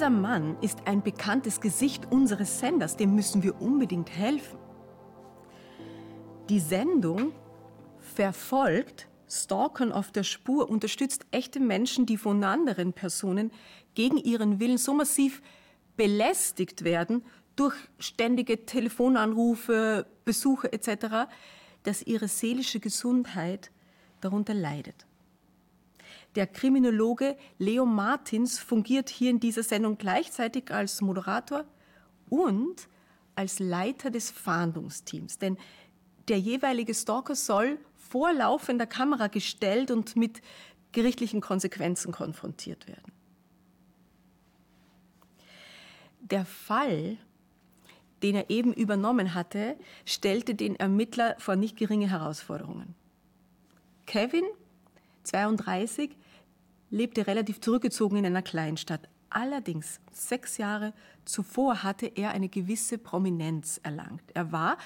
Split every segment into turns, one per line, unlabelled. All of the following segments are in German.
Dieser Mann ist ein bekanntes Gesicht unseres Senders, dem müssen wir unbedingt helfen. Die Sendung verfolgt Stalkern auf der Spur, unterstützt echte Menschen, die von anderen Personen gegen ihren Willen so massiv belästigt werden durch ständige Telefonanrufe, Besuche etc., dass ihre seelische Gesundheit darunter leidet. Der Kriminologe Leo Martins fungiert hier in dieser Sendung gleichzeitig als Moderator und als Leiter des Fahndungsteams. Denn der jeweilige Stalker soll vor laufender Kamera gestellt und mit gerichtlichen Konsequenzen konfrontiert werden. Der Fall, den er eben übernommen hatte, stellte den Ermittler vor nicht geringe Herausforderungen. Kevin, 32, lebte relativ zurückgezogen in einer Kleinstadt. Allerdings, sechs Jahre zuvor hatte er eine gewisse Prominenz erlangt. Er war,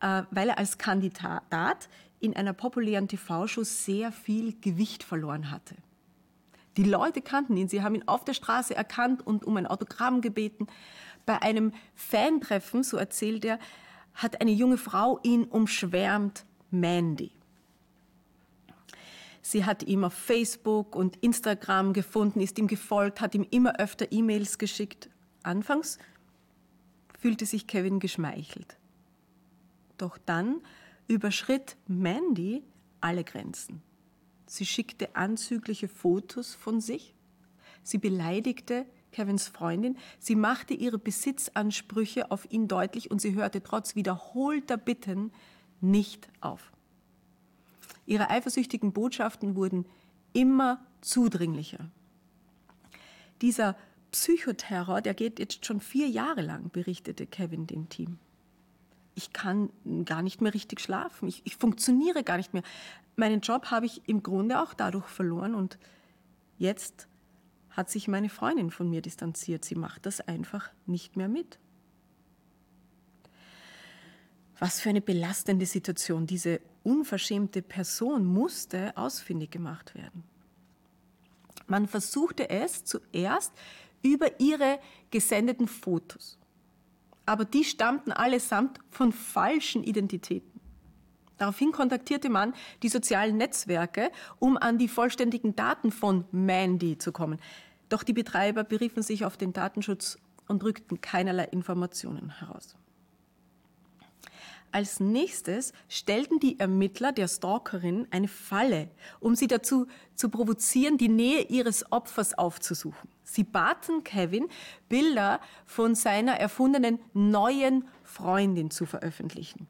äh, weil er als Kandidat in einer populären TV-Show sehr viel Gewicht verloren hatte. Die Leute kannten ihn, sie haben ihn auf der Straße erkannt und um ein Autogramm gebeten. Bei einem Fantreffen, so erzählt er, hat eine junge Frau ihn umschwärmt, Mandy. Sie hat ihn auf Facebook und Instagram gefunden, ist ihm gefolgt, hat ihm immer öfter E-Mails geschickt. Anfangs fühlte sich Kevin geschmeichelt. Doch dann überschritt Mandy alle Grenzen. Sie schickte anzügliche Fotos von sich. Sie beleidigte Kevins Freundin. Sie machte ihre Besitzansprüche auf ihn deutlich und sie hörte trotz wiederholter Bitten nicht auf. Ihre eifersüchtigen Botschaften wurden immer zudringlicher. Dieser Psychoterror, der geht jetzt schon vier Jahre lang, berichtete Kevin dem Team. Ich kann gar nicht mehr richtig schlafen. Ich, ich funktioniere gar nicht mehr. Meinen Job habe ich im Grunde auch dadurch verloren und jetzt hat sich meine Freundin von mir distanziert. Sie macht das einfach nicht mehr mit. Was für eine belastende Situation. Diese unverschämte Person musste ausfindig gemacht werden. Man versuchte es zuerst über ihre gesendeten Fotos. Aber die stammten allesamt von falschen Identitäten. Daraufhin kontaktierte man die sozialen Netzwerke, um an die vollständigen Daten von Mandy zu kommen. Doch die Betreiber beriefen sich auf den Datenschutz und rückten keinerlei Informationen heraus. Als nächstes stellten die Ermittler der Stalkerin eine Falle, um sie dazu zu provozieren, die Nähe ihres Opfers aufzusuchen. Sie baten Kevin, Bilder von seiner erfundenen neuen Freundin zu veröffentlichen.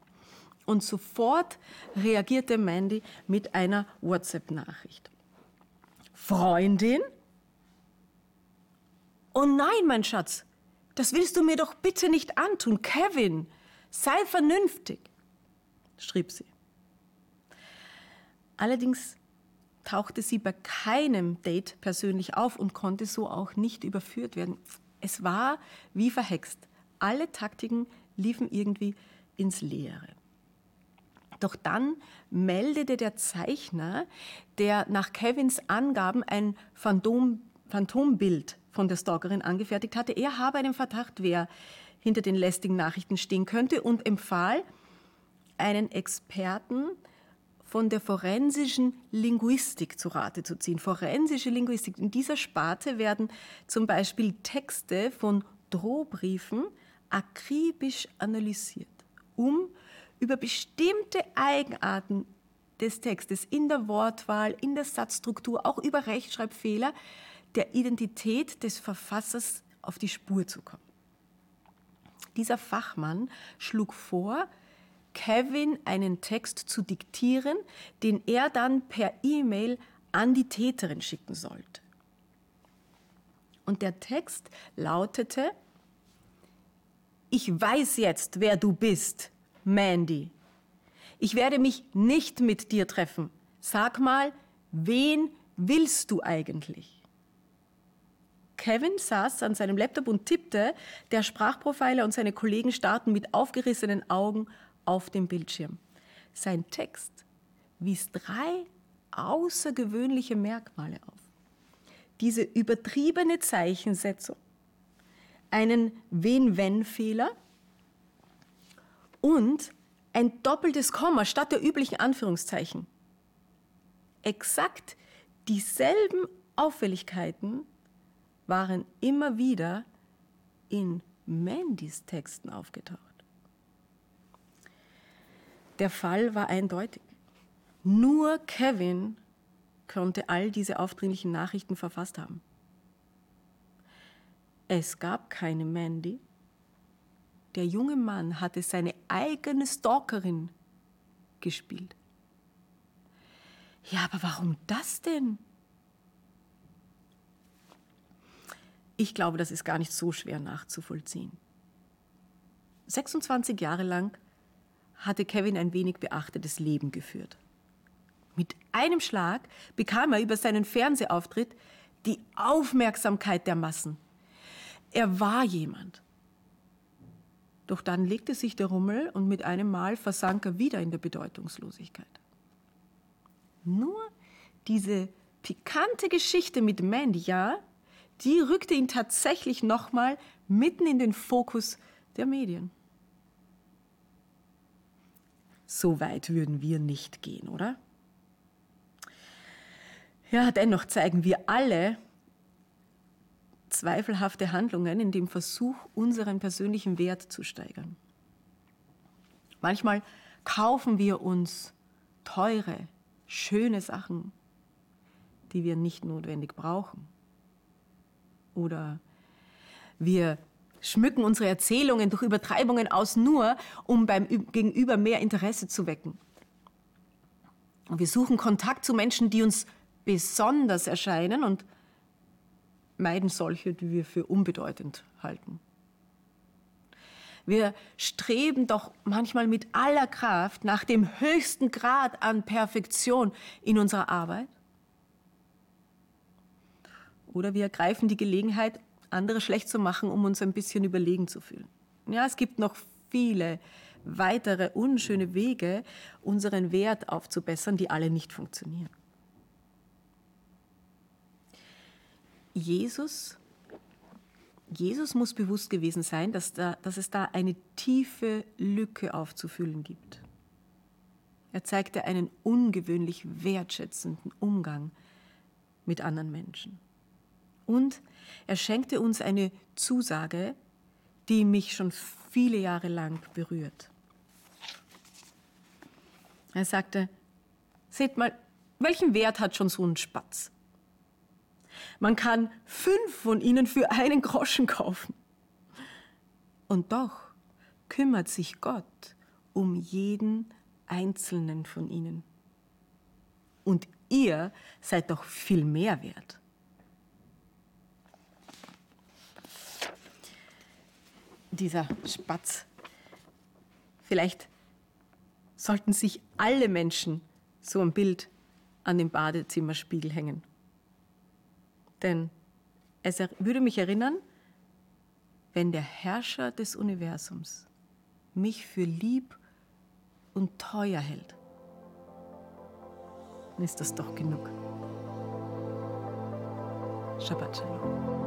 Und sofort reagierte Mandy mit einer WhatsApp-Nachricht. Freundin? Oh nein, mein Schatz, das willst du mir doch bitte nicht antun, Kevin. Sei vernünftig, schrieb sie. Allerdings tauchte sie bei keinem Date persönlich auf und konnte so auch nicht überführt werden. Es war wie verhext. Alle Taktiken liefen irgendwie ins Leere. Doch dann meldete der Zeichner, der nach Kevins Angaben ein Phantom, Phantombild von der Stalkerin angefertigt hatte, er habe einen Verdacht, wer hinter den lästigen Nachrichten stehen könnte und empfahl einen Experten von der forensischen Linguistik zu Rate zu ziehen. Forensische Linguistik. In dieser Sparte werden zum Beispiel Texte von Drohbriefen akribisch analysiert, um über bestimmte Eigenarten des Textes in der Wortwahl, in der Satzstruktur, auch über Rechtschreibfehler der Identität des Verfassers auf die Spur zu kommen. Dieser Fachmann schlug vor, Kevin einen Text zu diktieren, den er dann per E-Mail an die Täterin schicken sollte. Und der Text lautete, ich weiß jetzt, wer du bist, Mandy. Ich werde mich nicht mit dir treffen. Sag mal, wen willst du eigentlich? Kevin saß an seinem Laptop und tippte, der Sprachprofiler und seine Kollegen starrten mit aufgerissenen Augen auf dem Bildschirm. Sein Text wies drei außergewöhnliche Merkmale auf. Diese übertriebene Zeichensetzung, einen Wen-Wenn-Fehler und ein doppeltes Komma statt der üblichen Anführungszeichen. Exakt dieselben Auffälligkeiten waren immer wieder in Mandys Texten aufgetaucht. Der Fall war eindeutig. Nur Kevin konnte all diese aufdringlichen Nachrichten verfasst haben. Es gab keine Mandy. Der junge Mann hatte seine eigene Stalkerin gespielt. Ja, aber warum das denn? Ich glaube, das ist gar nicht so schwer nachzuvollziehen. 26 Jahre lang hatte Kevin ein wenig beachtetes Leben geführt. Mit einem Schlag bekam er über seinen Fernsehauftritt die Aufmerksamkeit der Massen. Er war jemand. Doch dann legte sich der Rummel und mit einem Mal versank er wieder in der Bedeutungslosigkeit. Nur diese pikante Geschichte mit Mandy, ja, die rückte ihn tatsächlich nochmal mitten in den Fokus der Medien. So weit würden wir nicht gehen, oder? Ja, dennoch zeigen wir alle zweifelhafte Handlungen in dem Versuch, unseren persönlichen Wert zu steigern. Manchmal kaufen wir uns teure, schöne Sachen, die wir nicht notwendig brauchen. Oder wir schmücken unsere Erzählungen durch Übertreibungen aus, nur um beim Gegenüber mehr Interesse zu wecken. Und wir suchen Kontakt zu Menschen, die uns besonders erscheinen und meiden solche, die wir für unbedeutend halten. Wir streben doch manchmal mit aller Kraft nach dem höchsten Grad an Perfektion in unserer Arbeit. Oder wir ergreifen die Gelegenheit, andere schlecht zu machen, um uns ein bisschen überlegen zu fühlen. Ja, es gibt noch viele weitere unschöne Wege, unseren Wert aufzubessern, die alle nicht funktionieren. Jesus, Jesus muss bewusst gewesen sein, dass, da, dass es da eine tiefe Lücke aufzufüllen gibt. Er zeigte einen ungewöhnlich wertschätzenden Umgang mit anderen Menschen. Und er schenkte uns eine Zusage, die mich schon viele Jahre lang berührt. Er sagte, seht mal, welchen Wert hat schon so ein Spatz? Man kann fünf von ihnen für einen Groschen kaufen. Und doch kümmert sich Gott um jeden einzelnen von ihnen. Und ihr seid doch viel mehr wert. Dieser Spatz. Vielleicht sollten sich alle Menschen so ein Bild an den Badezimmerspiegel hängen. Denn es würde mich erinnern, wenn der Herrscher des Universums mich für lieb und teuer hält, dann ist das doch genug. Shabbat Shalom.